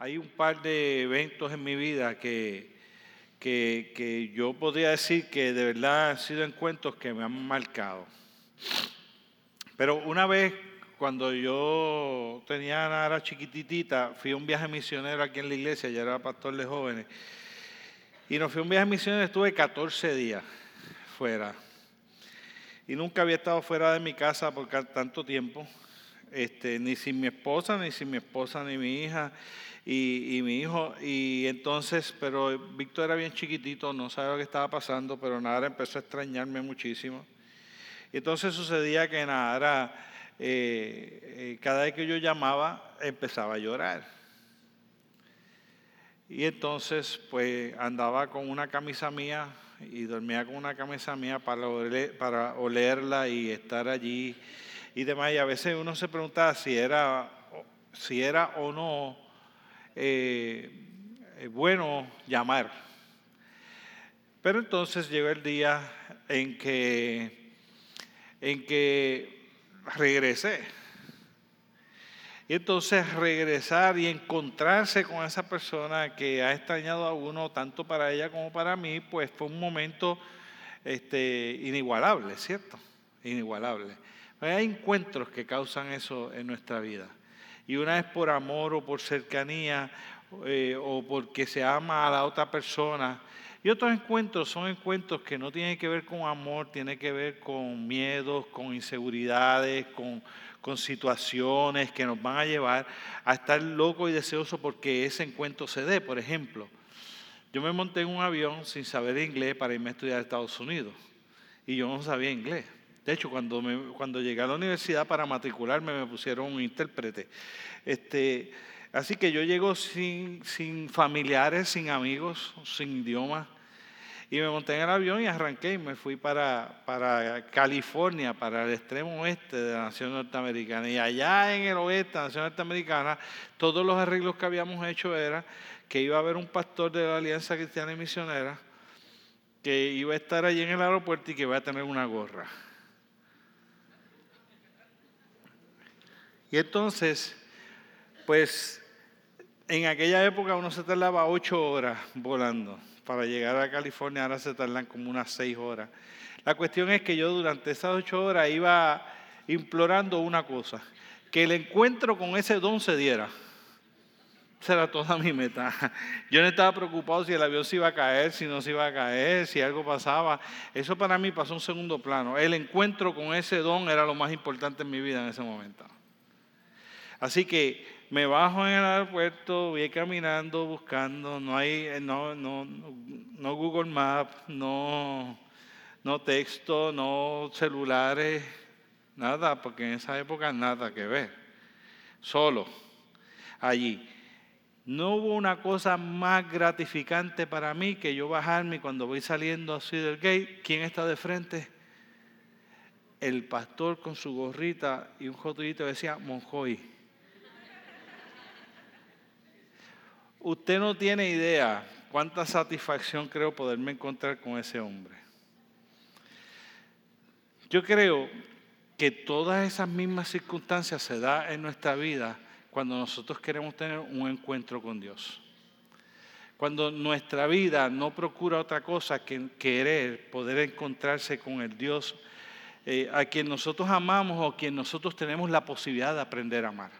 hay un par de eventos en mi vida que, que, que yo podría decir que de verdad han sido encuentros que me han marcado. Pero una vez, cuando yo tenía a Nara chiquititita, fui a un viaje misionero aquí en la iglesia, ya era pastor de jóvenes, y nos fui a un viaje misionero, estuve 14 días fuera. Y nunca había estado fuera de mi casa por tanto tiempo, este, ni sin mi esposa, ni sin mi esposa, ni mi hija y, mi hijo. Y entonces, pero Víctor era bien chiquitito, no sabía lo que estaba pasando, pero Nara empezó a extrañarme muchísimo. Y entonces sucedía que Nara, eh, eh, cada vez que yo llamaba, empezaba a llorar. Y entonces, pues andaba con una camisa mía y dormía con una camisa mía para, para olerla y estar allí y demás. Y a veces uno se preguntaba si era, si era o no eh, bueno llamar. Pero entonces llegó el día en que en que regresé. Y entonces regresar y encontrarse con esa persona que ha extrañado a uno, tanto para ella como para mí, pues fue un momento este, inigualable, ¿cierto? Inigualable. Hay encuentros que causan eso en nuestra vida. Y una es por amor o por cercanía eh, o porque se ama a la otra persona. Y otros encuentros son encuentros que no tienen que ver con amor, tienen que ver con miedos, con inseguridades, con, con situaciones que nos van a llevar a estar locos y deseosos porque ese encuentro se dé. Por ejemplo, yo me monté en un avión sin saber inglés para irme a estudiar a Estados Unidos y yo no sabía inglés. De hecho, cuando, me, cuando llegué a la universidad para matricularme me pusieron un intérprete. Este, Así que yo llego sin, sin familiares, sin amigos, sin idioma. Y me monté en el avión y arranqué y me fui para, para California, para el extremo oeste de la nación norteamericana. Y allá en el oeste de la nación norteamericana, todos los arreglos que habíamos hecho era que iba a haber un pastor de la Alianza Cristiana y Misionera que iba a estar allí en el aeropuerto y que iba a tener una gorra. Y entonces, pues en aquella época uno se tardaba ocho horas volando para llegar a California, ahora se tardan como unas seis horas. La cuestión es que yo durante esas ocho horas iba implorando una cosa, que el encuentro con ese don se diera. Esa era toda mi meta. Yo no estaba preocupado si el avión se iba a caer, si no se iba a caer, si algo pasaba. Eso para mí pasó un segundo plano. El encuentro con ese don era lo más importante en mi vida en ese momento. Así que me bajo en el aeropuerto, voy caminando, buscando, no hay, eh, no, no, no Google Maps, no, no texto, no celulares, nada, porque en esa época nada que ver. Solo, allí. No hubo una cosa más gratificante para mí que yo bajarme cuando voy saliendo así del gate. ¿Quién está de frente? El pastor con su gorrita y un jotillito decía Monjoy. Usted no tiene idea cuánta satisfacción creo poderme encontrar con ese hombre. Yo creo que todas esas mismas circunstancias se dan en nuestra vida cuando nosotros queremos tener un encuentro con Dios. Cuando nuestra vida no procura otra cosa que querer poder encontrarse con el Dios eh, a quien nosotros amamos o a quien nosotros tenemos la posibilidad de aprender a amar.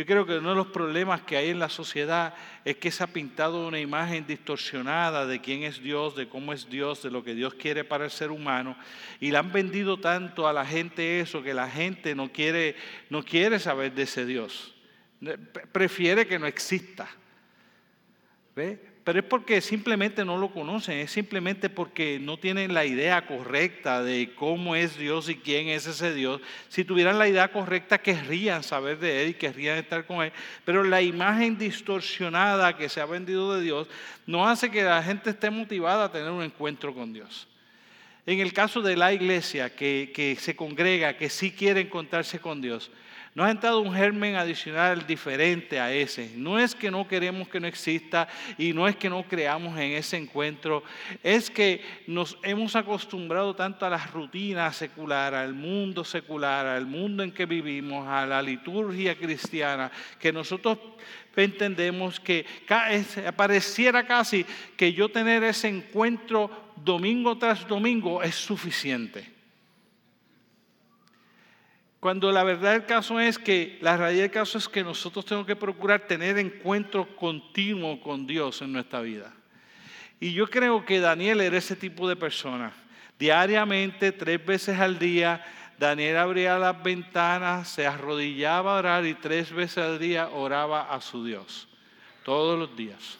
Yo creo que uno de los problemas que hay en la sociedad es que se ha pintado una imagen distorsionada de quién es Dios, de cómo es Dios, de lo que Dios quiere para el ser humano. Y le han vendido tanto a la gente eso que la gente no quiere, no quiere saber de ese Dios. Prefiere que no exista. ¿Ve? Pero es porque simplemente no lo conocen, es simplemente porque no tienen la idea correcta de cómo es Dios y quién es ese Dios. Si tuvieran la idea correcta, querrían saber de Él y querrían estar con Él, pero la imagen distorsionada que se ha vendido de Dios no hace que la gente esté motivada a tener un encuentro con Dios. En el caso de la iglesia que, que se congrega, que sí quiere encontrarse con Dios, Nos ha entrado un germen adicional diferente a ese. No es que no queremos que no exista y no es que no creamos en ese encuentro, es que nos hemos acostumbrado tanto a las rutinas secular, al mundo secular, al mundo en que vivimos, a la liturgia cristiana, que nosotros entendemos que pareciera casi que yo tener ese encuentro domingo tras domingo es suficiente. Cuando la verdad del caso es que, la realidad del caso es que nosotros tenemos que procurar tener encuentro continuo con Dios en nuestra vida. Y yo creo que Daniel era ese tipo de persona. Diariamente, tres veces al día, Daniel abría las ventanas, se arrodillaba a orar y tres veces al día oraba a su Dios. Todos los días.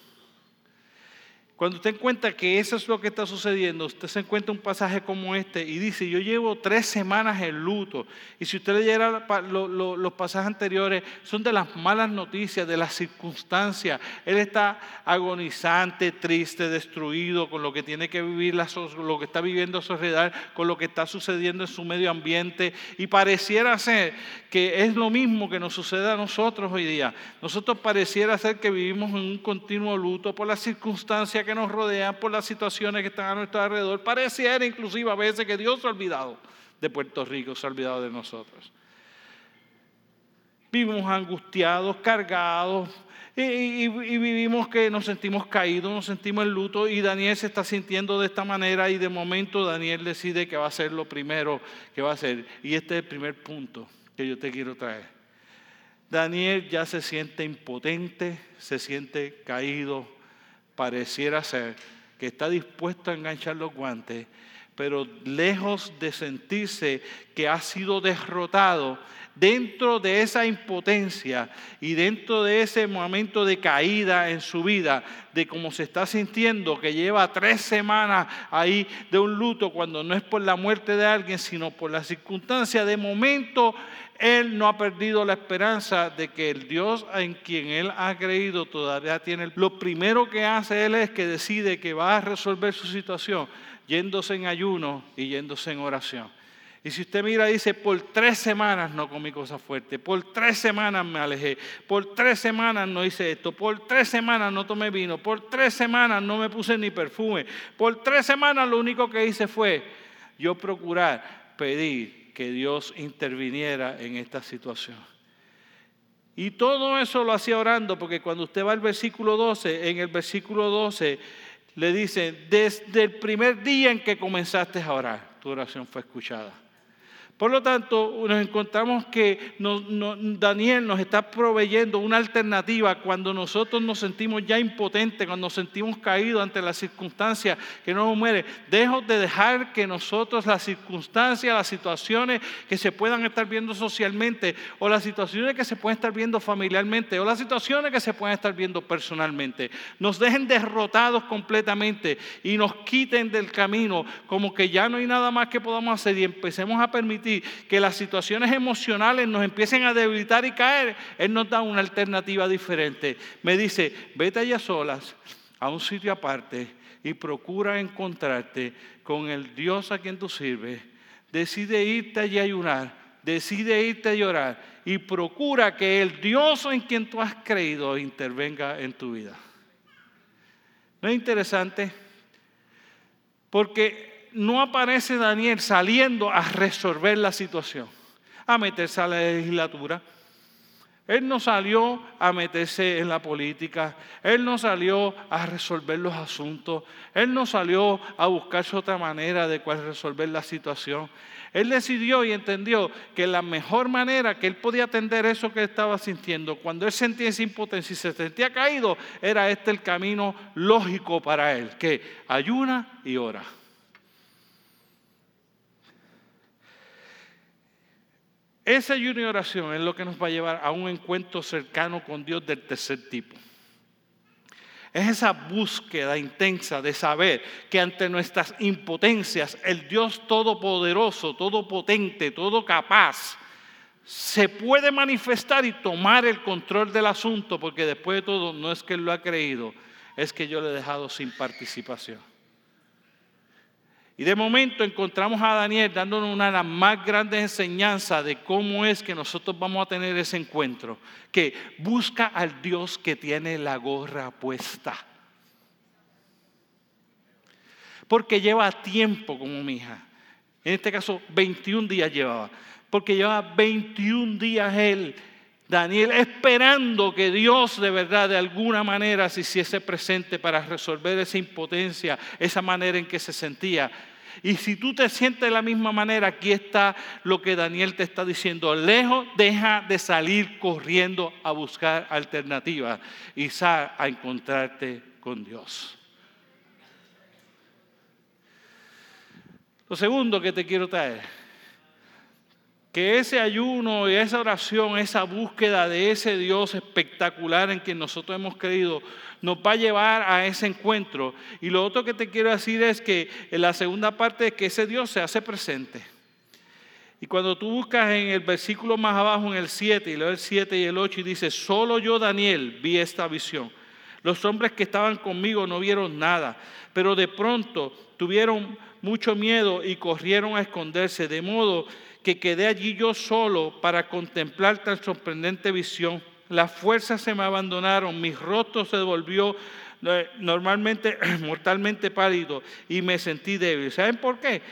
Cuando usted encuentra que eso es lo que está sucediendo, usted se encuentra un pasaje como este y dice, yo llevo tres semanas en luto. Y si usted leyera los pasajes anteriores, son de las malas noticias, de las circunstancias. Él está agonizante, triste, destruido con lo que tiene que vivir, lo que está viviendo a su con lo que está sucediendo en su medio ambiente. Y pareciera ser que es lo mismo que nos sucede a nosotros hoy día. Nosotros pareciera ser que vivimos en un continuo luto por las circunstancias que nos rodean, por las situaciones que están a nuestro alrededor. Pareciera inclusive a veces que Dios se ha olvidado de Puerto Rico, se ha olvidado de nosotros. Vivimos angustiados, cargados, y, vivimos que nos sentimos caídos, nos sentimos en luto y Daniel se está sintiendo de esta manera y de momento Daniel decide que va a ser lo primero que va a hacer. Y este es el primer punto que yo te quiero traer. Daniel ya se siente impotente, se siente caído, pareciera ser que está dispuesto a enganchar los guantes, pero lejos de sentirse que ha sido derrotado, dentro de esa impotencia y dentro de ese momento de caída en su vida, de cómo se está sintiendo, que lleva tres semanas ahí de un luto, cuando no es por la muerte de alguien, sino por la circunstancia, de momento él no ha perdido la esperanza de que el Dios en quien él ha creído todavía tiene. Lo primero que hace él es que decide que va a resolver su situación yéndose en ayuno y yéndose en oración. Y si usted mira, dice, por tres semanas no comí cosas fuertes, por tres semanas me alejé, por tres semanas no hice esto, por tres semanas no tomé vino, por tres semanas no me puse ni perfume, por tres semanas lo único que hice fue yo procurar pedir que Dios interviniera en esta situación. Y todo eso lo hacía orando, porque cuando usted va al versículo 12, en el versículo 12 le dice, desde el primer día en que comenzaste a orar, tu oración fue escuchada. Por lo tanto, nos encontramos que Daniel nos está proveyendo una alternativa cuando nosotros nos sentimos ya impotentes, cuando nos sentimos caídos ante las circunstancias que no nos muere. Dejo de dejar que nosotros las circunstancias, las situaciones que se puedan estar viendo socialmente, o las situaciones que se pueden estar viendo familiarmente, o las situaciones que se pueden estar viendo personalmente, nos dejen derrotados completamente y nos quiten del camino como que ya no hay nada más que podamos hacer y empecemos a permitir que las situaciones emocionales nos empiecen a debilitar y caer, Él nos da una alternativa diferente. Me dice, vete allá solas a un sitio aparte y procura encontrarte con el Dios a quien tú sirves. Decide irte allí a ayunar, decide irte a llorar y procura que el Dios en quien tú has creído intervenga en tu vida. ¿No es interesante? Porque no aparece Daniel saliendo a resolver la situación, a meterse a la legislatura. Él no salió a meterse en la política, él no salió a resolver los asuntos, él no salió a buscarse otra manera de resolver la situación. Él decidió y entendió que la mejor manera que él podía atender eso que estaba sintiendo, cuando él sentía esa impotencia y se sentía caído, era este el camino lógico para él, que ayuna y ora. Esa ayuno oración es lo que nos va a llevar a un encuentro cercano con Dios del tercer tipo. Es esa búsqueda intensa de saber que ante nuestras impotencias el Dios todopoderoso, todopotente, todo capaz, se puede manifestar y tomar el control del asunto, porque después de todo no es que Él lo ha creído, es que yo le he dejado sin participación. Y de momento encontramos a Daniel dándonos una de las más grandes enseñanzas de cómo es que nosotros vamos a tener ese encuentro. Que busca al Dios que tiene la gorra puesta. Porque lleva tiempo como mi hija. En este caso, 21 días llevaba. Porque lleva 21 días él Daniel esperando que Dios de verdad de alguna manera se hiciese presente para resolver esa impotencia, esa manera en que se sentía. Y si tú te sientes de la misma manera, aquí está lo que Daniel te está diciendo. Lejos, deja de salir corriendo a buscar alternativas y sal a encontrarte con Dios. Lo segundo que te quiero traer que ese ayuno y esa oración, esa búsqueda de ese Dios espectacular en quien nosotros hemos creído, nos va a llevar a ese encuentro. Y lo otro que te quiero decir es que en la segunda parte es que ese Dios se hace presente. Y cuando tú buscas en el versículo más abajo, en el 7, y leo el 7 y el 8, y dice, solo yo, Daniel, vi esta visión. Los hombres que estaban conmigo no vieron nada, pero de pronto tuvieron mucho miedo y corrieron a esconderse, de modo que quedé allí yo solo para contemplar tan sorprendente visión. Las fuerzas se me abandonaron, mi rostro se volvió eh, normalmente mortalmente pálido y me sentí débil. ¿Saben por qué?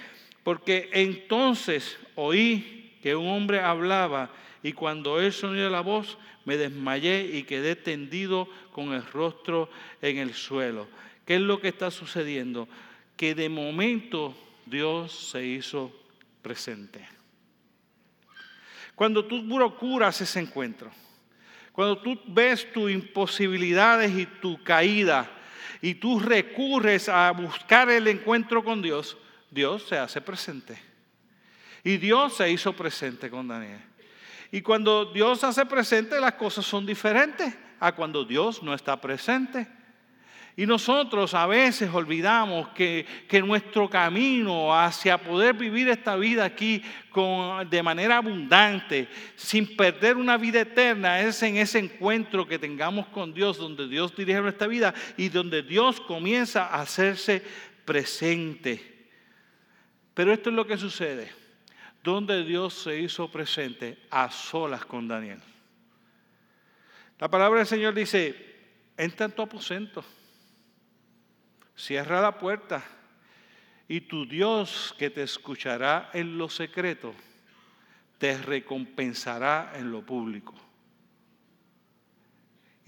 Porque entonces oí que un hombre hablaba y cuando él sonó la voz me desmayé y quedé tendido con el rostro en el suelo. ¿Qué es lo que está sucediendo? Que de momento Dios se hizo presente. Cuando tú procuras ese encuentro, cuando tú ves tus imposibilidades y tu caída y tú recurres a buscar el encuentro con Dios, Dios se hace presente. Y Dios se hizo presente con Daniel. Y cuando Dios se hace presente, las cosas son diferentes a cuando Dios no está presente. Y nosotros a veces olvidamos que, nuestro camino hacia poder vivir esta vida aquí con, de manera abundante, sin perder una vida eterna, es en ese encuentro que tengamos con Dios, donde Dios dirige nuestra vida y donde Dios comienza a hacerse presente. Pero esto es lo que sucede, donde Dios se hizo presente a solas con Daniel. La palabra del Señor dice, entra en tu aposento Cierra la puerta y tu Dios que te escuchará en lo secreto, te recompensará en lo público.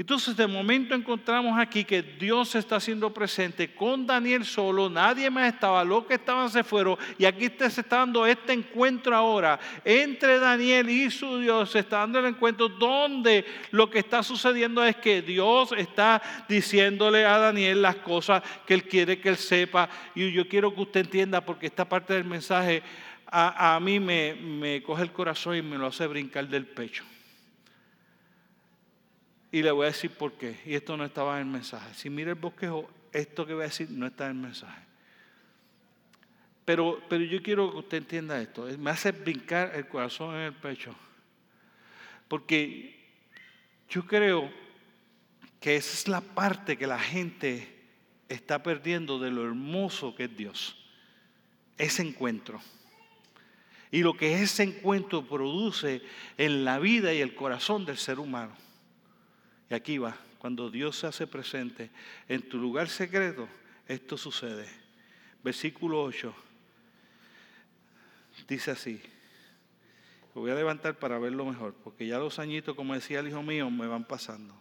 Entonces de momento encontramos aquí que Dios está haciendo presente con Daniel solo, nadie más estaba, los que estaban se fueron y aquí se está dando este encuentro ahora entre Daniel y su Dios, se está dando el encuentro donde lo que está sucediendo es que Dios está diciéndole a Daniel las cosas que él quiere que él sepa y yo quiero que usted entienda porque esta parte del mensaje a, mí me, me coge el corazón y me lo hace brincar del pecho. Y le voy a decir por qué. Y esto no estaba en el mensaje. Si mira el bosquejo, esto que voy a decir no está en el mensaje. Pero, pero yo quiero que usted entienda esto. Me hace brincar el corazón en el pecho. Porque yo creo que esa es la parte que la gente está perdiendo de lo hermoso que es Dios. Ese encuentro. Y lo que ese encuentro produce en la vida y el corazón del ser humano. Y aquí va, cuando Dios se hace presente en tu lugar secreto, esto sucede. Versículo 8 dice así. Voy a levantar para verlo mejor, porque ya los añitos, como decía el hijo mío, me van pasando.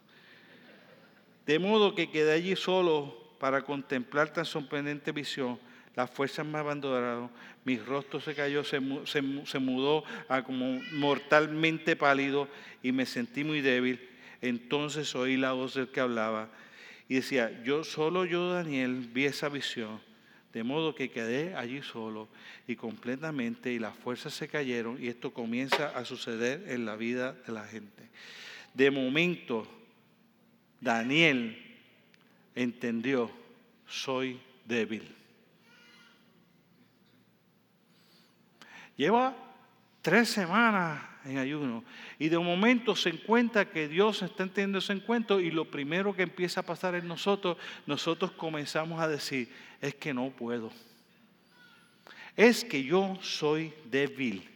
De modo que quedé allí solo para contemplar tan sorprendente visión. Las fuerzas me abandonaron, mi rostro se cayó, se, se mudó a como mortalmente pálido y me sentí muy débil. Entonces oí la voz del que hablaba y decía, yo solo yo, Daniel, vi esa visión, de modo que quedé allí solo y completamente y las fuerzas se cayeron y esto comienza a suceder en la vida de la gente. De momento, Daniel entendió, soy débil. Lleva tres semanas en ayuno. Y de un momento se encuentra que Dios está entendiendo ese encuentro y lo primero que empieza a pasar en nosotros, nosotros comenzamos a decir, es que no puedo. es que yo soy débil.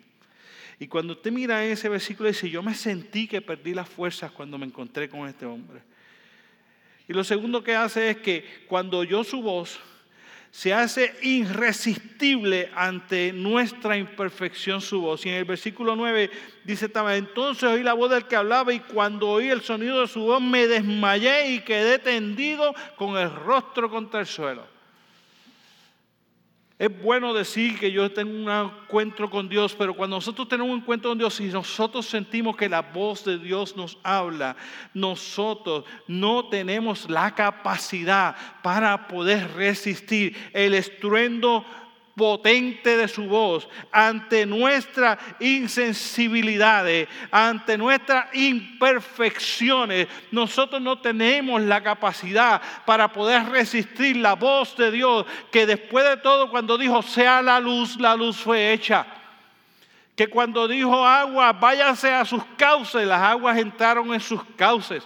Y cuando usted mira ese versículo dice, yo me sentí que perdí las fuerzas cuando me encontré con este hombre. Y lo segundo que hace es que cuando oyó su voz, se hace irresistible ante nuestra imperfección su voz. Y en el versículo 9 dice también, entonces oí la voz del que hablaba y cuando oí el sonido de su voz me desmayé y quedé tendido con el rostro contra el suelo. Es bueno decir que yo tengo un encuentro con Dios, pero cuando nosotros tenemos un encuentro con Dios y nosotros sentimos que la voz de Dios nos habla, nosotros no tenemos la capacidad para poder resistir el estruendo potente de su voz, ante nuestras insensibilidades, ante nuestras imperfecciones, nosotros no tenemos la capacidad para poder resistir la voz de Dios, que después de todo cuando dijo sea la luz, la luz fue hecha. Que cuando dijo agua, váyase a sus cauces, las aguas entraron en sus cauces.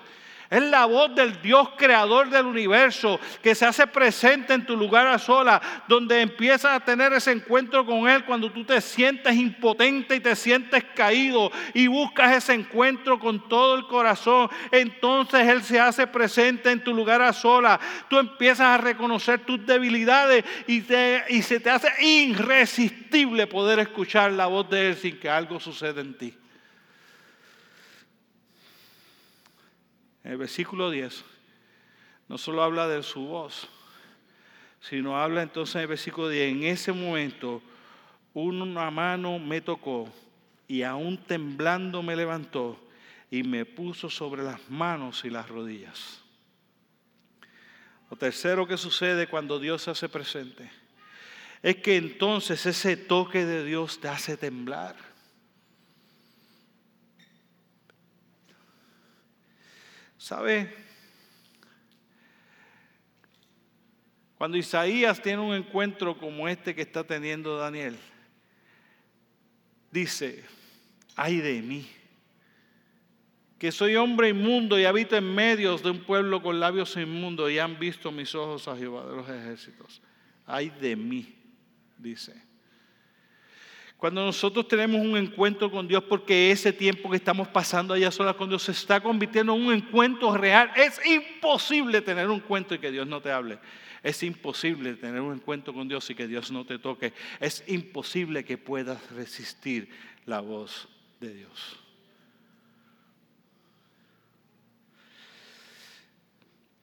Es la voz del Dios creador del universo que se hace presente en tu lugar a sola, donde empiezas a tener ese encuentro con Él cuando tú te sientes impotente y te sientes caído y buscas ese encuentro con todo el corazón. Entonces Él se hace presente en tu lugar a sola. Tú empiezas a reconocer tus debilidades y, y se te hace irresistible poder escuchar la voz de Él sin que algo suceda en ti. El versículo 10 no solo habla de su voz, sino habla entonces en el versículo 10, en ese momento una mano me tocó y aún temblando me levantó y me puso sobre las manos y las rodillas. Lo tercero que sucede cuando Dios se hace presente es que entonces ese toque de Dios te hace temblar. ¿Sabe? Cuando Isaías tiene un encuentro como este que está teniendo Daniel, dice, ay de mí, que soy hombre inmundo y habito en medios de un pueblo con labios inmundos y han visto mis ojos a Jehová de los ejércitos. Ay de mí, dice. Cuando nosotros tenemos un encuentro con Dios, porque ese tiempo que estamos pasando allá solas con Dios se está convirtiendo en un encuentro real, es imposible tener un encuentro y que Dios no te hable. Es imposible tener un encuentro con Dios y que Dios no te toque. Es imposible que puedas resistir la voz de Dios.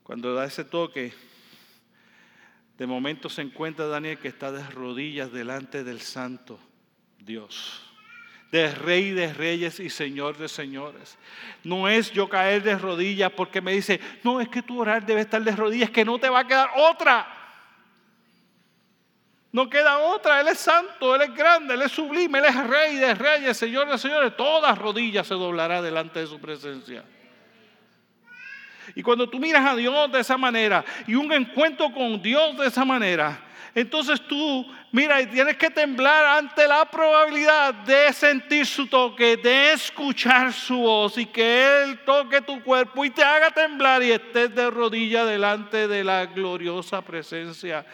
Cuando da ese toque, de momento se encuentra Daniel que está de rodillas delante del santo Dios, de rey de reyes y señor de señores. No es yo caer de rodillas porque me dice, no, es que tu orar debe estar de rodillas, que no te va a quedar otra. No queda otra, Él es santo, Él es grande, Él es sublime, Él es rey de reyes, señor de señores. Todas rodillas se doblará delante de su presencia. Y cuando tú miras a Dios de esa manera y un encuentro con Dios de esa manera, entonces tú, mira, tienes que temblar ante la probabilidad de sentir su toque, de escuchar su voz y que Él toque tu cuerpo y te haga temblar y estés de rodilla delante de la gloriosa presencia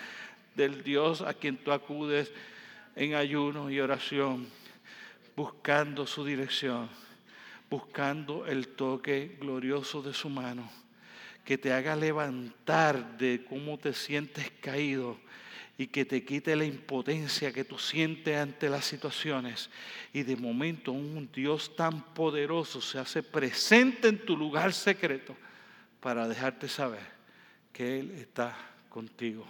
del Dios a quien tú acudes en ayuno y oración, buscando su dirección, buscando el toque glorioso de su mano, que te haga levantar de cómo te sientes caído y que te quite la impotencia que tú sientes ante las situaciones. Y de momento un Dios tan poderoso se hace presente en tu lugar secreto para dejarte saber que Él está contigo.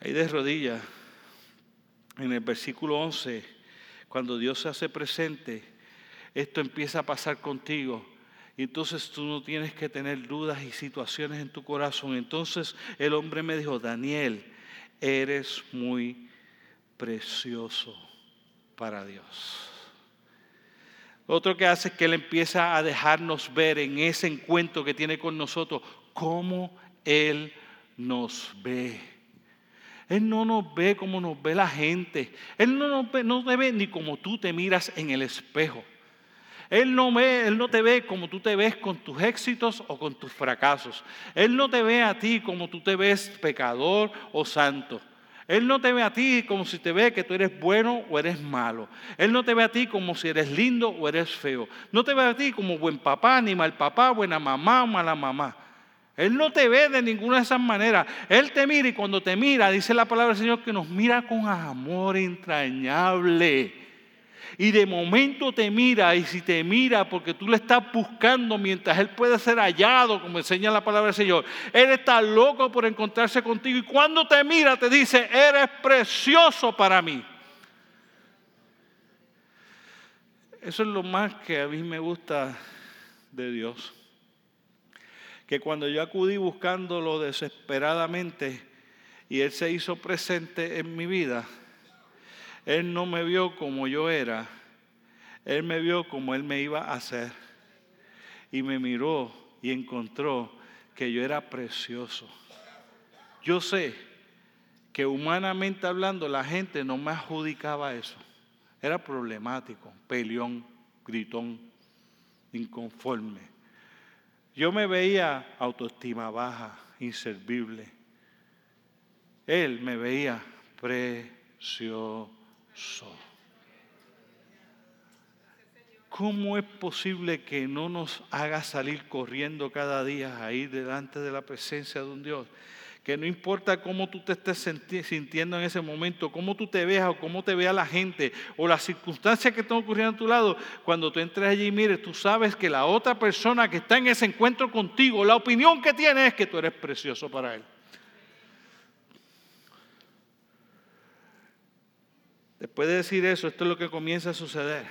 Ahí de rodillas, en el versículo 11, cuando Dios se hace presente, esto empieza a pasar contigo entonces tú no tienes que tener dudas y situaciones en tu corazón. Entonces el hombre me dijo, Daniel, eres muy precioso para Dios. Otro que hace es que Él empieza a dejarnos ver en ese encuentro que tiene con nosotros cómo Él nos ve. Él no nos ve como nos ve la gente. Él no nos no ve ni como tú te miras en el espejo. Él no, ve, él no te ve como tú te ves con tus éxitos o con tus fracasos. Él no te ve a ti como tú te ves pecador o santo. Él no te ve a ti como si te ve que tú eres bueno o eres malo. Él no te ve a ti como si eres lindo o eres feo. No te ve a ti como buen papá, ni mal papá, buena mamá o mala mamá. Él no te ve de ninguna de esas maneras. Él te mira y cuando te mira, dice la palabra del Señor que nos mira con amor entrañable. Y de momento te mira y si te mira porque tú le estás buscando mientras Él puede ser hallado, como enseña la palabra del Señor, Él está loco por encontrarse contigo y cuando te mira te dice, eres precioso para mí. Eso es lo más que a mí me gusta de Dios. Que cuando yo acudí buscándolo desesperadamente y Él se hizo presente en mi vida, él no me vio como yo era, Él me vio como Él me iba a hacer. Y me miró y encontró que yo era precioso. Yo sé que humanamente hablando la gente no me adjudicaba eso. Era problemático, peleón, gritón, inconforme. Yo me veía autoestima baja, inservible. Él me veía precioso. ¿Cómo es posible que no nos haga salir corriendo cada día ahí delante de la presencia de un Dios? Que no importa cómo tú te estés sintiendo en ese momento, cómo tú te veas o cómo te vea la gente o las circunstancias que están ocurriendo a tu lado, cuando tú entres allí y mires, tú sabes que la otra persona que está en ese encuentro contigo, la opinión que tiene es que tú eres precioso para él. Después de decir eso, esto es lo que comienza a suceder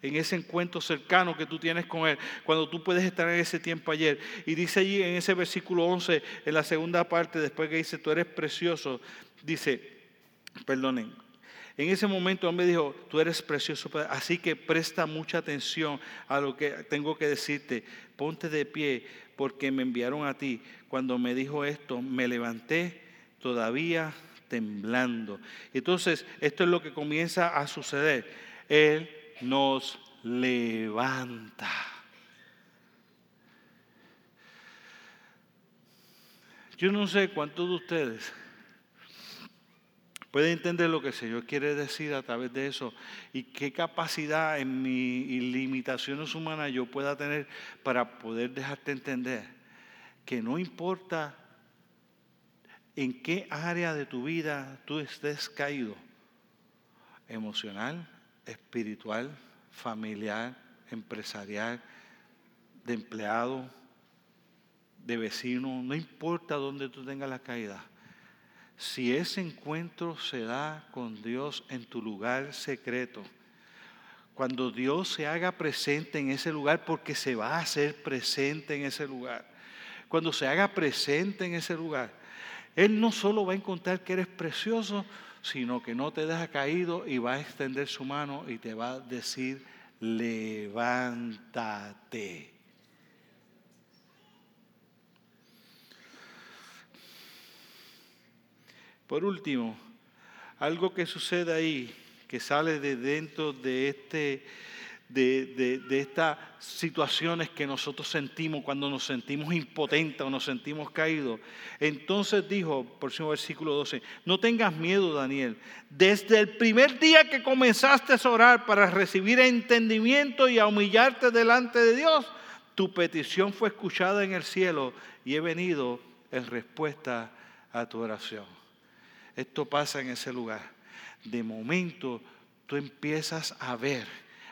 en ese encuentro cercano que tú tienes con Él, cuando tú puedes estar en ese tiempo ayer. Y dice allí en ese versículo 11, en la segunda parte, después que dice, tú eres precioso, dice, perdonen, en ese momento me dijo, tú eres precioso, así que presta mucha atención a lo que tengo que decirte, ponte de pie porque me enviaron a ti. Cuando me dijo esto, me levanté todavía temblando. Entonces, esto es lo que comienza a suceder. Él nos levanta. Yo no sé cuántos de ustedes pueden entender lo que el Señor quiere decir a través de eso y qué capacidad en mis limitaciones humanas yo pueda tener para poder dejarte entender que no importa en qué área de tu vida tú estés caído. Emocional, espiritual, familiar, empresarial, de empleado, de vecino, no importa dónde tú tengas la caída. Si ese encuentro se da con Dios en tu lugar secreto, cuando Dios se haga presente en ese lugar, porque se va a hacer presente en ese lugar, cuando se haga presente en ese lugar, él no solo va a encontrar que eres precioso, sino que no te deja caído y va a extender su mano y te va a decir, levántate. Por último, algo que sucede ahí, que sale de dentro de este de, estas situaciones que nosotros sentimos cuando nos sentimos impotentes o nos sentimos caídos. Entonces dijo, su versículo 12, no tengas miedo, Daniel. Desde el primer día que comenzaste a orar para recibir entendimiento y a humillarte delante de Dios, tu petición fue escuchada en el cielo y he venido en respuesta a tu oración. Esto pasa en ese lugar. De momento tú empiezas a ver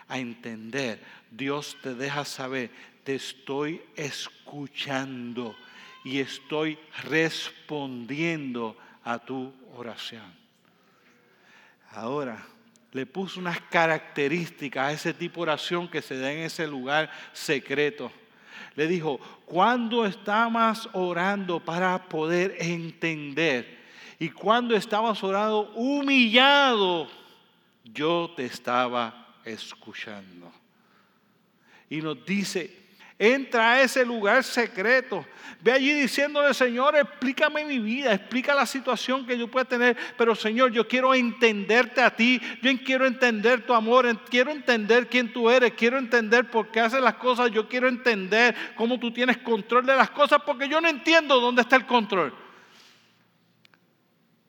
a entender. Dios te deja saber, te estoy escuchando y estoy respondiendo a tu oración. Ahora, le puso unas características a ese tipo de oración que se da en ese lugar secreto. Le dijo, cuando estabas orando para poder entender y cuando estabas orando humillado, yo te estaba escuchando. Y nos dice, Entra a ese lugar secreto. Ve allí diciéndole, Señor, explícame mi vida, explica la situación que yo pueda tener. Pero Señor, yo quiero entenderte a ti, yo quiero entender tu amor, quiero entender quién tú eres, quiero entender por qué haces las cosas, yo quiero entender cómo tú tienes control de las cosas, porque yo no entiendo dónde está el control.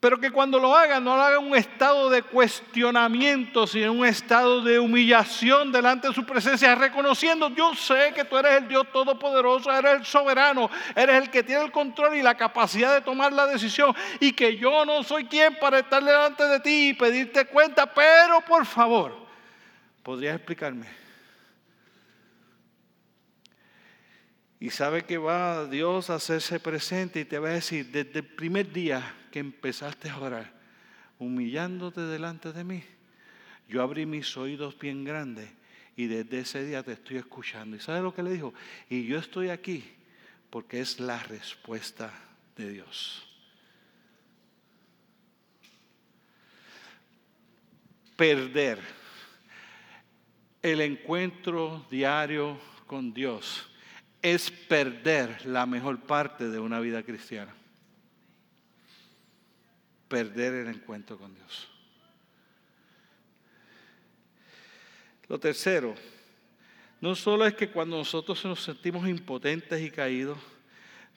Pero que cuando lo haga, no lo haga en un estado de cuestionamiento, sino en un estado de humillación delante de su presencia, reconociendo, yo sé que tú eres el Dios Todopoderoso, eres el soberano, eres el que tiene el control y la capacidad de tomar la decisión, y que yo no soy quien para estar delante de ti y pedirte cuenta, pero por favor, ¿podrías explicarme? Y sabe que va Dios a hacerse presente y te va a decir, desde el primer día, que empezaste a orar, humillándote delante de mí, yo abrí mis oídos bien grandes y desde ese día te estoy escuchando. ¿Y sabes lo que le dijo? Y yo estoy aquí porque es la respuesta de Dios. Perder el encuentro diario con Dios es perder la mejor parte de una vida cristiana perder el encuentro con Dios. Lo tercero, no solo es que cuando nosotros nos sentimos impotentes y caídos,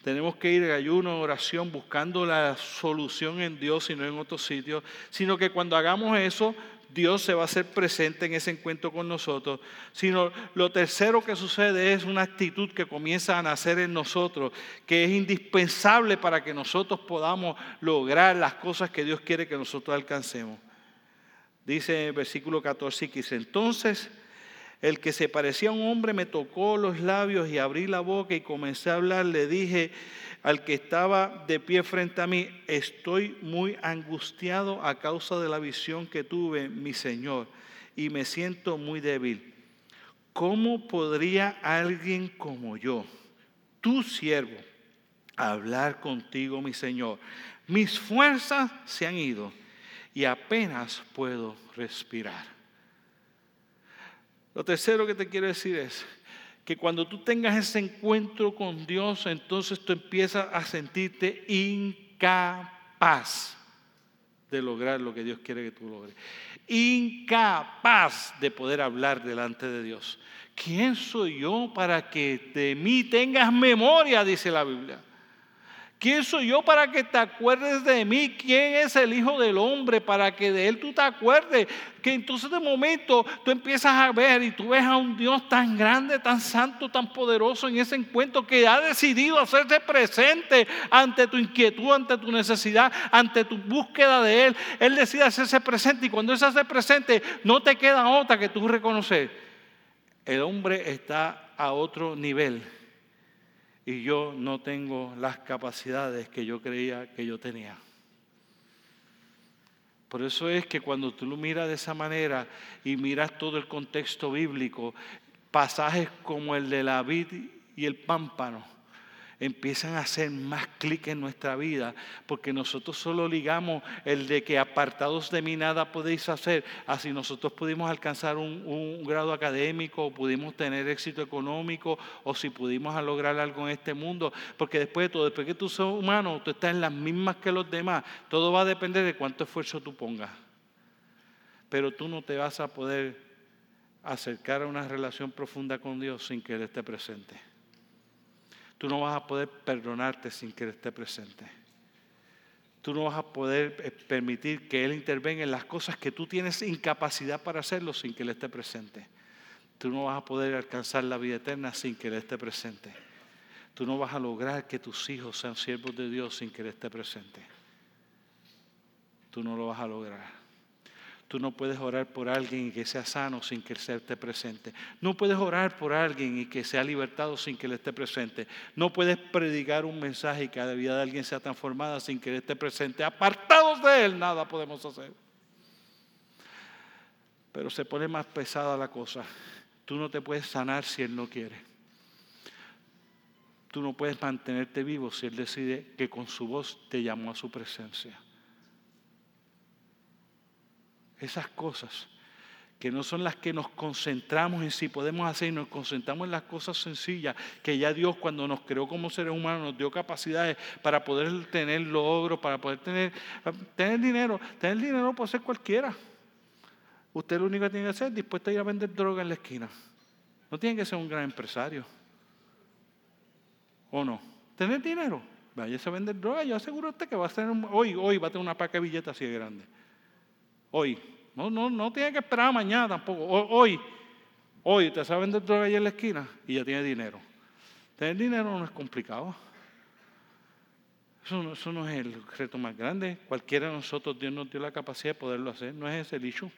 tenemos que ir en ayuno, oración, buscando la solución en Dios y no en otro sitio, sino que cuando hagamos eso, Dios se va a hacer presente en ese encuentro con nosotros, sino lo tercero que sucede es una actitud que comienza a nacer en nosotros, que es indispensable para que nosotros podamos lograr las cosas que Dios quiere que nosotros alcancemos. Dice en el versículo 14 dice, entonces el que se parecía a un hombre me tocó los labios y abrí la boca y comencé a hablar, le dije, al que estaba de pie frente a mí, estoy muy angustiado a causa de la visión que tuve, mi Señor, y me siento muy débil. ¿Cómo podría alguien como yo, tu siervo, hablar contigo, mi Señor? Mis fuerzas se han ido y apenas puedo respirar. Lo tercero que te quiero decir es, que cuando tú tengas ese encuentro con Dios, entonces tú empiezas a sentirte incapaz de lograr lo que Dios quiere que tú logres. Incapaz de poder hablar delante de Dios. ¿Quién soy yo para que de mí tengas memoria? Dice la Biblia. ¿Quién soy yo para que te acuerdes de mí? ¿Quién es el Hijo del Hombre para que de Él tú te acuerdes? Que entonces de momento tú empiezas a ver y tú ves a un Dios tan grande, tan santo, tan poderoso en ese encuentro que ha decidido hacerse presente ante tu inquietud, ante tu necesidad, ante tu búsqueda de Él. Él decide hacerse presente y cuando Él se hace presente no te queda otra que tú reconocer. El hombre está a otro nivel y yo no tengo las capacidades que yo creía que yo tenía. Por eso es que cuando tú lo miras de esa manera y miras todo el contexto bíblico, pasajes como el de la vid y el pámpano, empiezan a hacer más clic en nuestra vida, porque nosotros solo ligamos el de que apartados de mí nada podéis hacer, así nosotros pudimos alcanzar un, grado académico, o pudimos tener éxito económico, o si pudimos lograr algo en este mundo, porque después de todo, después que tú sos humano, tú estás en las mismas que los demás, todo va a depender de cuánto esfuerzo tú pongas. Pero tú no te vas a poder acercar a una relación profunda con Dios sin que Él esté presente. Tú no vas a poder perdonarte sin que Él esté presente. Tú no vas a poder eh, permitir que Él intervenga en las cosas que tú tienes incapacidad para hacerlo sin que Él esté presente. Tú no vas a poder alcanzar la vida eterna sin que Él esté presente. Tú no vas a lograr que tus hijos sean siervos de Dios sin que Él esté presente. Tú no lo vas a lograr. Tú no puedes orar por alguien y que sea sano sin que Él esté presente. No puedes orar por alguien y que sea libertado sin que Él esté presente. No puedes predicar un mensaje y que la vida de alguien sea transformada sin que Él esté presente. Apartados de Él, nada podemos hacer. Pero se pone más pesada la cosa. Tú no te puedes sanar si Él no quiere. Tú no puedes mantenerte vivo si Él decide que con su voz te llamó a su presencia esas cosas que no son las que nos concentramos en si podemos hacer, nos concentramos en las cosas sencillas, que ya Dios cuando nos creó como seres humanos nos dio capacidades para poder tener logros, para poder tener, tener dinero. Tener dinero puede ser cualquiera. Usted lo único que tiene que hacer es dispuesto a ir a vender droga en la esquina. No tiene que ser un gran empresario. ¿O no? Tener dinero. Vaya a vender droga. Yo aseguro usted que va a tener, hoy, hoy va a tener una paca de billetes así de grande. Hoy. No, no, no tiene que esperar mañana tampoco. Hoy, hoy te sabe vender droga allá en la esquina y ya tiene dinero. Tener dinero no es complicado. Eso no, es el reto más grande. Cualquiera de nosotros, Dios nos dio la capacidad de poderlo hacer. No es ese el issue.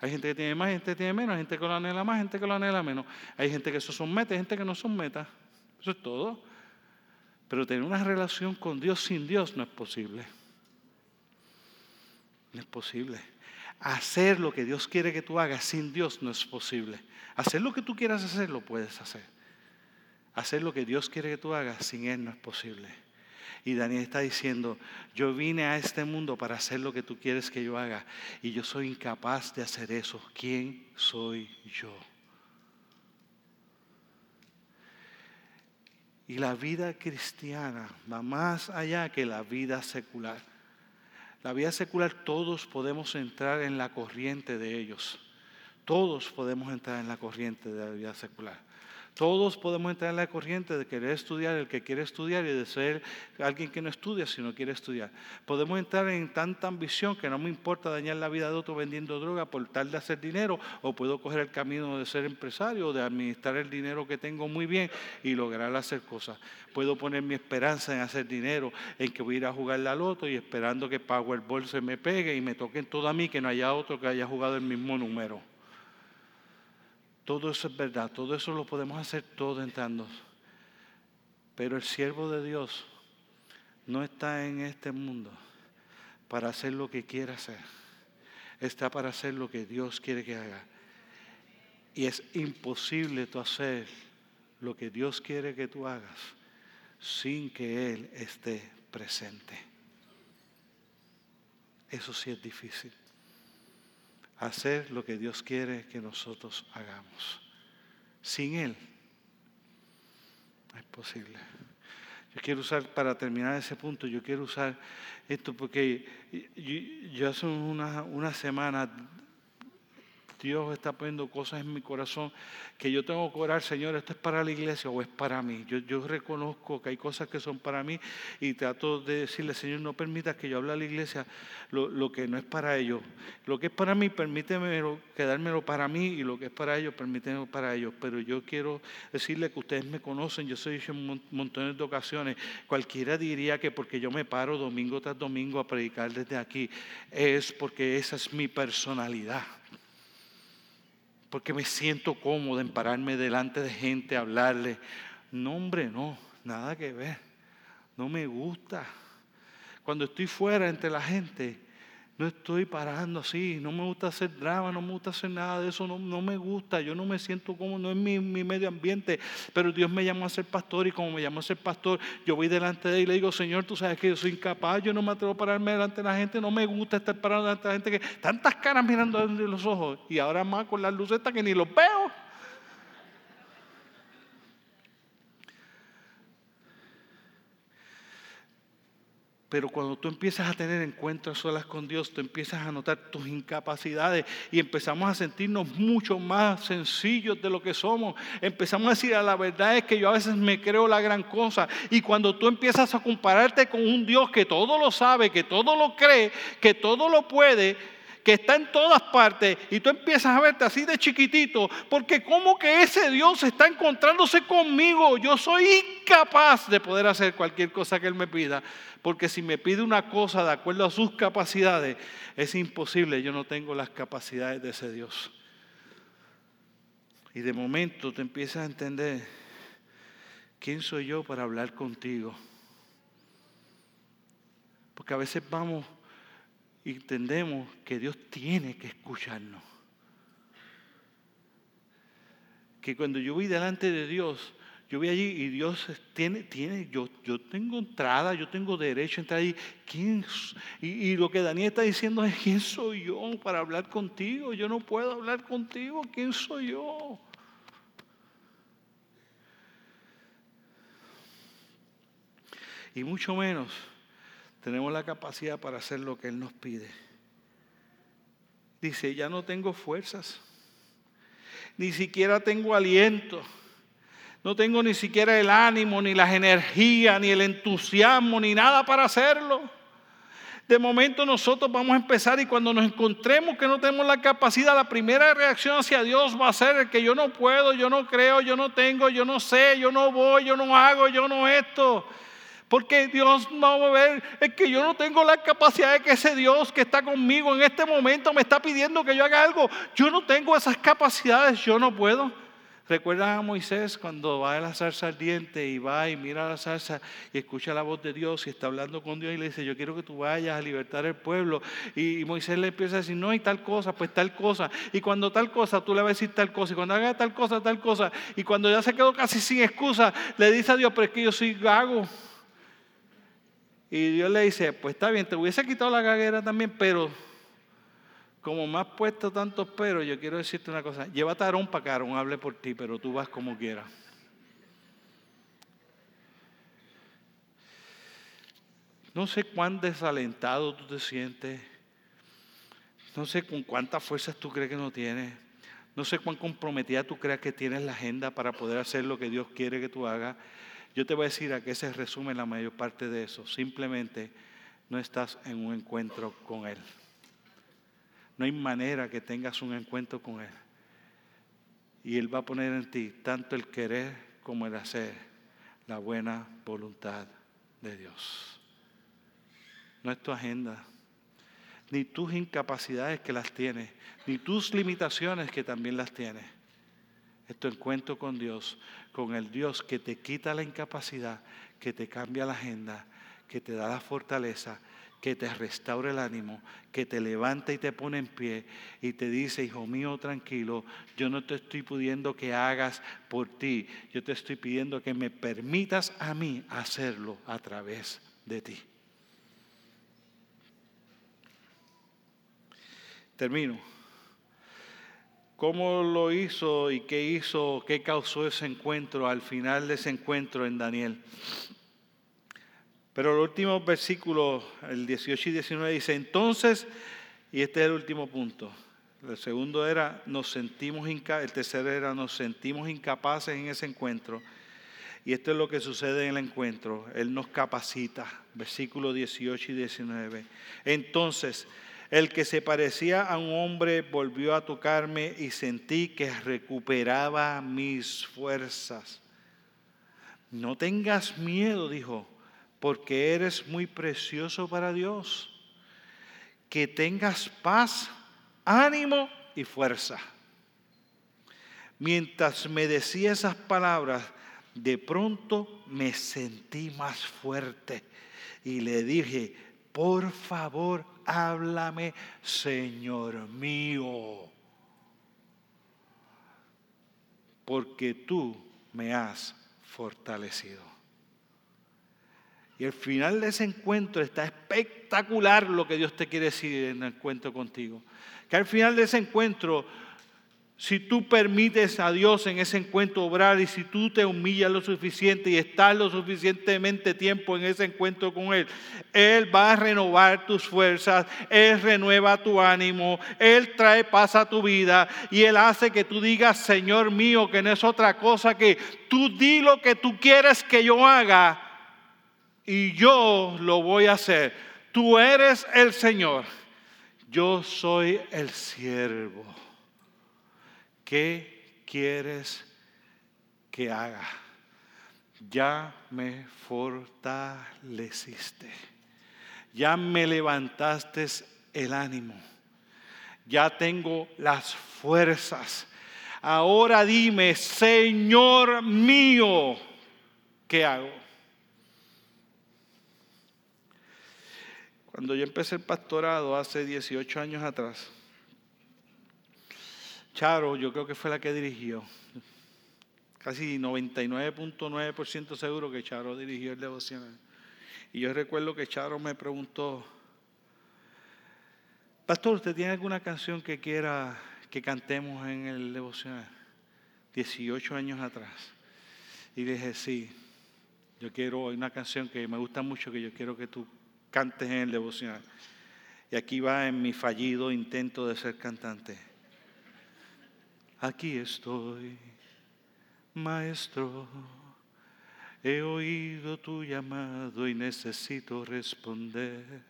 Hay gente que tiene más, gente que tiene menos, hay gente que lo anhela más, gente que lo anhela menos. Hay gente que eso son metas, gente que no son metas. Eso es todo. Pero tener una relación con Dios sin Dios no es posible. No es posible. Hacer lo que Dios quiere que tú hagas sin Dios no es posible. Hacer lo que tú quieras hacer, lo puedes hacer. Hacer lo que Dios quiere que tú hagas sin Él no es posible. Y Daniel está diciendo, yo vine a este mundo para hacer lo que tú quieres que yo haga y yo soy incapaz de hacer eso. ¿Quién soy yo? Y la vida cristiana va más allá que la vida secular. La vida secular todos podemos entrar en la corriente de ellos. Todos podemos entrar en la corriente de la vida secular. Todos podemos entrar en la corriente de querer estudiar, el que quiere estudiar y de ser alguien que no estudia si no quiere estudiar. Podemos entrar en tanta ambición que no me importa dañar la vida de otro vendiendo droga por tal de hacer dinero, o puedo coger el camino de ser empresario, o de administrar el dinero que tengo muy bien y lograr hacer cosas. Puedo poner mi esperanza en hacer dinero, en que voy a ir a jugar la loto y esperando que Powerball se me pegue y me toquen todo a mí, que no haya otro que haya jugado el mismo número. Todo eso es verdad, todo eso lo podemos hacer todo entrando. Pero el siervo de Dios no está en este mundo para hacer lo que quiere hacer. Está para hacer lo que Dios quiere que haga. Y es imposible tú hacer lo que Dios quiere que tú hagas sin que Él esté presente. Eso sí es difícil hacer lo que Dios quiere que nosotros hagamos. Sin Él es posible. Yo quiero usar, para terminar ese punto, yo quiero usar esto porque yo, hace una, una semana Dios está poniendo cosas en mi corazón que yo tengo que orar, Señor, ¿esto es para la iglesia o es para mí? Yo, reconozco que hay cosas que son para mí y trato de decirle, Señor, no permitas que yo hable a la iglesia lo, que no es para ellos. Lo que es para mí, permíteme quedármelo para mí y lo que es para ellos, permíteme para ellos. Pero yo quiero decirle que ustedes me conocen, yo soy dicho en montones de ocasiones. Cualquiera diría que porque yo me paro domingo tras domingo a predicar desde aquí, es porque esa es mi personalidad porque me siento cómodo en pararme delante de gente, a hablarle. No, hombre, no, nada que ver. No me gusta. Cuando estoy fuera entre la gente, no estoy parando así, no me gusta hacer drama, no me gusta hacer nada de eso, no, me gusta, yo no me siento como, no es mi, medio ambiente, pero Dios me llamó a ser pastor y como me llamó a ser pastor, yo voy delante de él y le digo, Señor, tú sabes que yo soy incapaz, yo no me atrevo a pararme delante de la gente, no me gusta estar parado delante de la gente que tantas caras mirando de los ojos y ahora más con las luces que ni los veo. Pero cuando tú empiezas a tener encuentros solas con Dios, tú empiezas a notar tus incapacidades y empezamos a sentirnos mucho más sencillos de lo que somos. Empezamos a decir, la verdad es que yo a veces me creo la gran cosa. Y cuando tú empiezas a compararte con un Dios que todo lo sabe, que todo lo cree, que todo lo puede, que está en todas partes y tú empiezas a verte así de chiquitito, porque como que ese Dios está encontrándose conmigo, yo soy incapaz de poder hacer cualquier cosa que Él me pida, porque si me pide una cosa de acuerdo a sus capacidades, es imposible, yo no tengo las capacidades de ese Dios. Y de momento te empiezas a entender, ¿quién soy yo para hablar contigo? Porque a veces vamos y entendemos que Dios tiene que escucharnos. Que cuando yo voy delante de Dios, yo vi allí y Dios tiene, tiene yo, yo tengo entrada, yo tengo derecho a entrar allí. ¿Quién? Y, y, lo que Daniel está diciendo es, ¿quién soy yo para hablar contigo? Yo no puedo hablar contigo, ¿quién soy yo? Y mucho menos tenemos la capacidad para hacer lo que Él nos pide. Dice, ya no tengo fuerzas, ni siquiera tengo aliento no tengo ni siquiera el ánimo, ni las energías, ni el entusiasmo, ni nada para hacerlo. De momento nosotros vamos a empezar y cuando nos encontremos que no tenemos la capacidad, la primera reacción hacia Dios va a ser que yo no puedo, yo no creo, yo no tengo, yo no sé, yo no voy, yo no hago, yo no esto. Porque Dios va a ver, es que yo no tengo la capacidad de que ese Dios que está conmigo en este momento me está pidiendo que yo haga algo. Yo no tengo esas capacidades, yo no puedo. ¿Recuerdan a Moisés cuando va a la zarza ardiente y va y mira la zarza y escucha la voz de Dios y está hablando con Dios y le dice, yo quiero que tú vayas a libertar el pueblo? Y, Moisés le empieza a decir, no hay tal cosa, pues tal cosa. Y cuando tal cosa, tú le vas a decir tal cosa. Y cuando haga tal cosa, tal cosa. Y cuando ya se quedó casi sin excusa, le dice a Dios, pero es que yo soy gago. Y Dios le dice, pues está bien, te hubiese quitado la gaguera también, pero como me has puesto tantos pero, yo quiero decirte una cosa. Llévate a Aarón para que Aarón hable por ti, pero tú vas como quieras. No sé cuán desalentado tú te sientes. No sé con cuántas fuerzas tú crees que no tienes. No sé cuán comprometida tú crees que tienes la agenda para poder hacer lo que Dios quiere que tú hagas. Yo te voy a decir a qué se resume la mayor parte de eso. Simplemente no estás en un encuentro con Él. No hay manera que tengas un encuentro con Él. Y Él va a poner en ti tanto el querer como el hacer, la buena voluntad de Dios. No es tu agenda, ni tus incapacidades que las tienes, ni tus limitaciones que también las tienes. Es tu encuentro con Dios, con el Dios que te quita la incapacidad, que te cambia la agenda, que te da la fortaleza que te restaure el ánimo, que te levanta y te pone en pie y te dice, hijo mío, tranquilo, yo no te estoy pidiendo que hagas por ti, yo te estoy pidiendo que me permitas a mí hacerlo a través de ti. Termino. ¿Cómo lo hizo y qué hizo, qué causó ese encuentro al final de ese encuentro en Daniel? Pero el último versículo, el 18 y 19, dice, entonces, y este es el último punto, el segundo era, nos sentimos el tercero era, nos sentimos incapaces en ese encuentro. Y esto es lo que sucede en el encuentro. Él nos capacita, versículo 18 y 19. Entonces, el que se parecía a un hombre volvió a tocarme y sentí que recuperaba mis fuerzas. No tengas miedo, dijo porque eres muy precioso para Dios. Que tengas paz, ánimo y fuerza. Mientras me decía esas palabras, de pronto me sentí más fuerte y le dije, por favor, háblame, Señor mío, porque tú me has fortalecido. Y al final de ese encuentro está espectacular lo que Dios te quiere decir en el encuentro contigo. Que al final de ese encuentro, si tú permites a Dios en ese encuentro obrar y si tú te humillas lo suficiente y estás lo suficientemente tiempo en ese encuentro con Él, Él va a renovar tus fuerzas, Él renueva tu ánimo, Él trae paz a tu vida y Él hace que tú digas, Señor mío, que no es otra cosa que tú di lo que tú quieres que yo haga y yo lo voy a hacer. Tú eres el Señor, yo soy el siervo. ¿Qué quieres que haga? Ya me fortaleciste, ya me levantaste el ánimo, ya tengo las fuerzas. Ahora dime, Señor mío, ¿qué hago? Cuando yo empecé el pastorado hace 18 años atrás, Charo, yo creo que fue la que dirigió. casi 99.9% seguro que Charo dirigió el devocional. Y yo recuerdo que Charo me preguntó, Pastor, ¿usted tiene alguna canción que quiera que cantemos en el devocional? 18 años atrás. Y dije, sí, yo quiero, hay una canción que me gusta mucho que yo quiero que tú cantes en el devocional. Y aquí va en mi fallido intento de ser cantante. Aquí estoy, maestro. He oído tu llamado y necesito responder.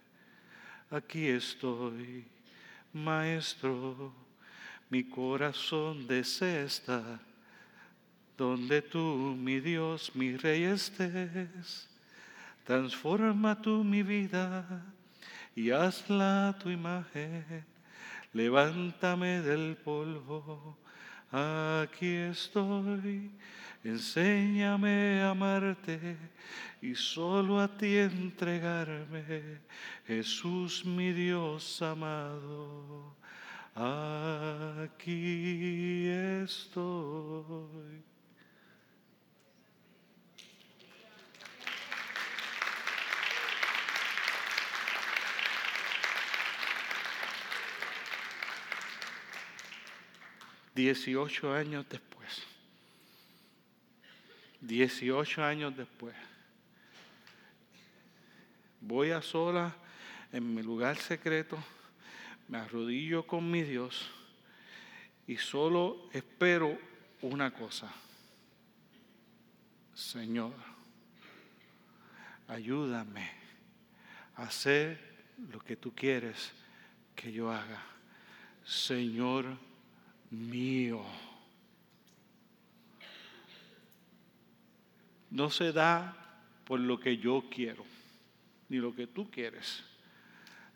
Aquí estoy, maestro. Mi corazón desea estar donde tú, mi Dios, mi Rey estés. Transforma tú mi vida y hazla tu imagen. Levántame del polvo, aquí estoy. Enséñame a amarte y solo a ti entregarme, Jesús mi Dios amado. Aquí estoy. 18 años después, 18 años después, voy a sola en mi lugar secreto, me arrodillo con mi Dios y solo espero una cosa. Señor, ayúdame a hacer lo que tú quieres que yo haga. Señor, mío. No se da por lo que yo quiero, ni lo que tú quieres.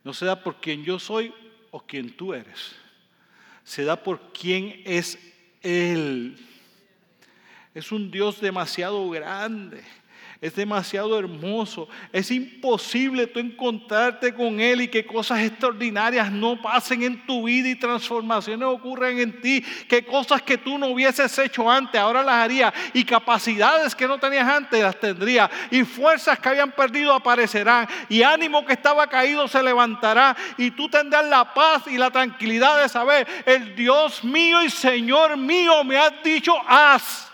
No se da por quien yo soy o quien tú eres. Se da por quien es Él. Es un Dios demasiado grande es demasiado hermoso. Es imposible tú encontrarte con Él y que cosas extraordinarias no pasen en tu vida y transformaciones ocurren en ti. Que cosas que tú no hubieses hecho antes, ahora las harías. Y capacidades que no tenías antes, las tendrías. Y fuerzas que habían perdido aparecerán. Y ánimo que estaba caído se levantará. Y tú tendrás la paz y la tranquilidad de saber, el Dios mío y Señor mío me ha dicho, haz.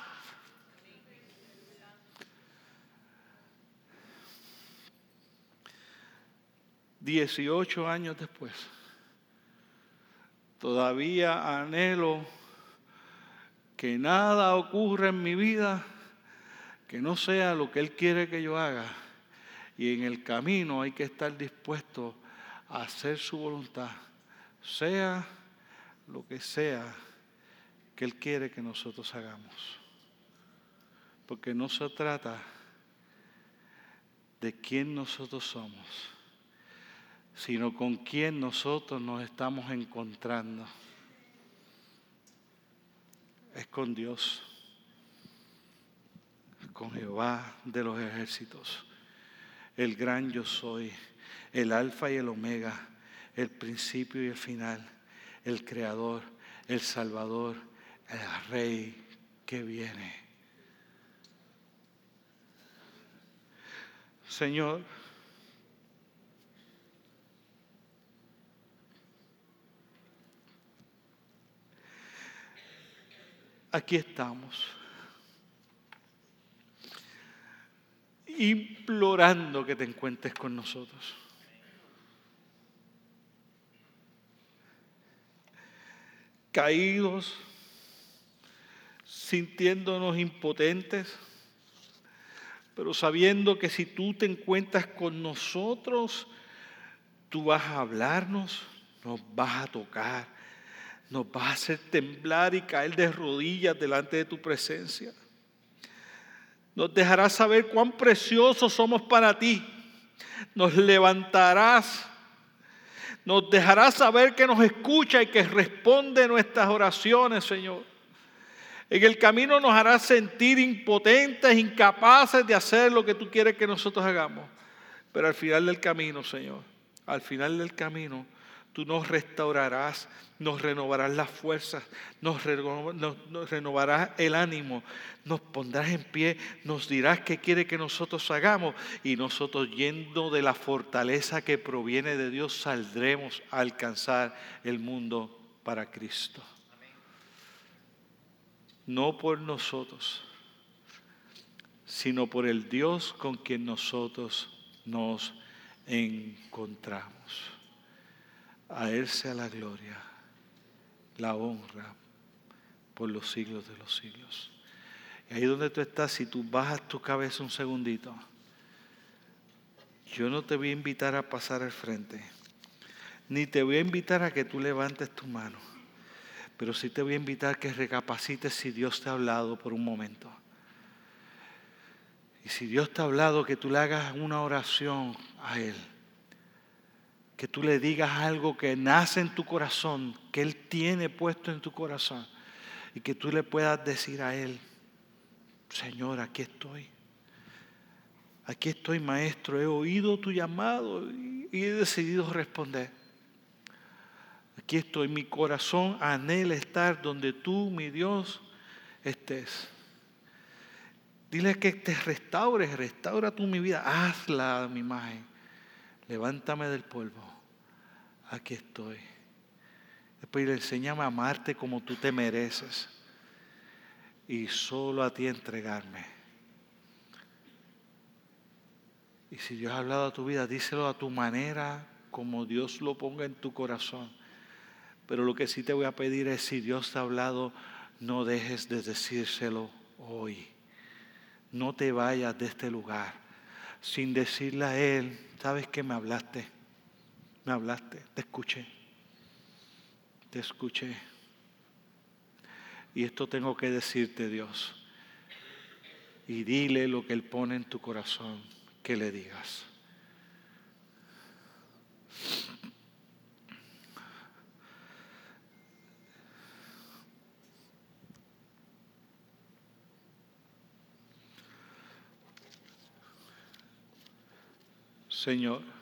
18 años después, todavía anhelo que nada ocurra en mi vida que no sea lo que Él quiere que yo haga. Y en el camino hay que estar dispuesto a hacer su voluntad, sea lo que sea que Él quiere que nosotros hagamos. Porque no se trata de quién nosotros somos sino con quién nosotros nos estamos encontrando. Es con Dios, con Jehová de los ejércitos, el gran yo soy, el alfa y el omega, el principio y el final, el creador, el salvador, el rey que viene. Señor, aquí estamos. Implorando que te encuentres con nosotros. Caídos, sintiéndonos impotentes, pero sabiendo que si tú te encuentras con nosotros, tú vas a hablarnos, nos vas a tocar, nos va a hacer temblar y caer de rodillas delante de tu presencia. Nos dejarás saber cuán preciosos somos para ti. Nos levantarás. Nos dejarás saber que nos escucha y que responde nuestras oraciones, Señor. En el camino nos harás sentir impotentes, incapaces de hacer lo que tú quieres que nosotros hagamos. Pero al final del camino, Señor, al final del camino, Tú nos restaurarás, nos renovarás las fuerzas, nos, renovarás el ánimo, nos pondrás en pie, nos dirás qué quiere que nosotros hagamos y nosotros yendo de la fortaleza que proviene de Dios saldremos a alcanzar el mundo para Cristo. No por nosotros, sino por el Dios con quien nosotros nos encontramos. A Él sea la gloria, la honra por los siglos de los siglos. Y ahí donde tú estás, si tú bajas tu cabeza un segundito, yo no te voy a invitar a pasar al frente, ni te voy a invitar a que tú levantes tu mano, pero sí te voy a invitar a que recapacites si Dios te ha hablado por un momento. Y si Dios te ha hablado, que tú le hagas una oración a Él que tú le digas algo que nace en tu corazón, que Él tiene puesto en tu corazón, y que tú le puedas decir a Él, Señor, aquí estoy. Aquí estoy, maestro, he oído tu llamado y he decidido responder. Aquí estoy, mi corazón anhela estar donde tú, mi Dios, estés. Dile que te restaures, restaura tú mi vida, hazla mi imagen. Levántame del polvo aquí estoy. Después le enséñame a amarte como tú te mereces y solo a ti entregarme. Y si Dios ha hablado a tu vida, díselo a tu manera, como Dios lo ponga en tu corazón. Pero lo que sí te voy a pedir es, si Dios te ha hablado, no dejes de decírselo hoy. No te vayas de este lugar sin decirle a Él, ¿sabes que me hablaste? Hablaste, te escuché, te escuché. Y esto tengo que decirte, Dios. Y dile lo que Él pone en tu corazón, que le digas. Señor.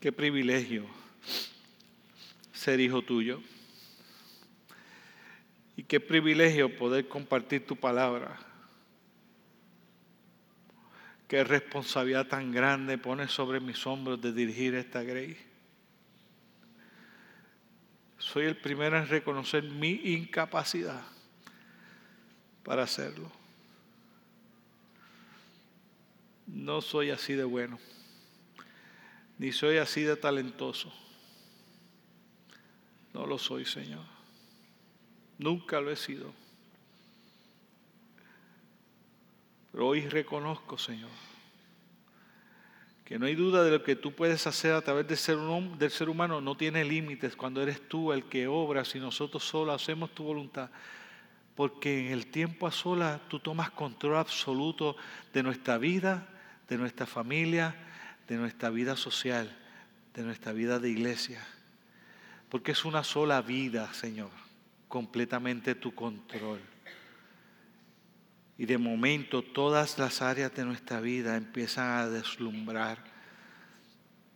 Qué privilegio ser hijo tuyo. Y qué privilegio poder compartir tu palabra. Qué responsabilidad tan grande pones sobre mis hombros de dirigir esta grey. Soy el primero en reconocer mi incapacidad para hacerlo. No soy así de bueno ni soy así de talentoso. No lo soy, Señor. Nunca lo he sido. Pero hoy reconozco, Señor, que no hay duda de lo que tú puedes hacer a través del ser, humano. No tiene límites cuando eres tú el que obras y nosotros solo hacemos tu voluntad. Porque en el tiempo a solas tú tomas control absoluto de nuestra vida, de nuestra familia, de nuestra vida social, de nuestra vida de iglesia. Porque es una sola vida, Señor, completamente tu control. Y de momento todas las áreas de nuestra vida empiezan a deslumbrar.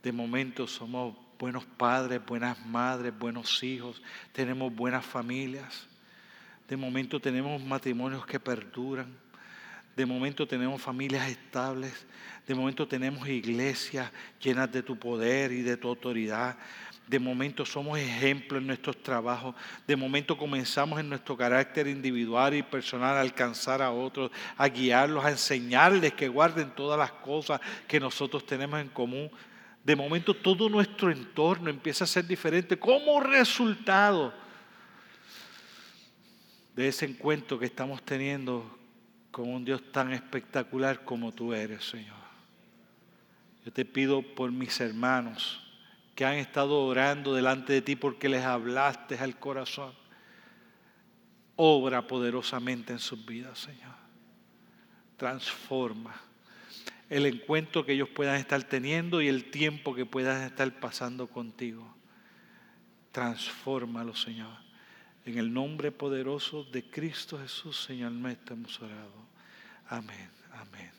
De momento somos buenos padres, buenas madres, buenos hijos, tenemos buenas familias. De momento tenemos matrimonios que perduran. De momento tenemos familias estables. De momento tenemos iglesias llenas de tu poder y de tu autoridad. De momento somos ejemplos en nuestros trabajos. De momento comenzamos en nuestro carácter individual y personal a alcanzar a otros, a guiarlos, a enseñarles que guarden todas las cosas que nosotros tenemos en común. De momento todo nuestro entorno empieza a ser diferente como resultado de ese encuentro que estamos teniendo con un Dios tan espectacular como tú eres, Señor. Yo te pido por mis hermanos que han estado orando delante de ti porque les hablaste al corazón. Obra poderosamente en sus vidas, Señor. Transforma el encuentro que ellos puedan estar teniendo y el tiempo que puedan estar pasando contigo. Transfórmalo, Señor. En el nombre poderoso de Cristo Jesús, Señor nuestro, hemos orado. Amén, amén.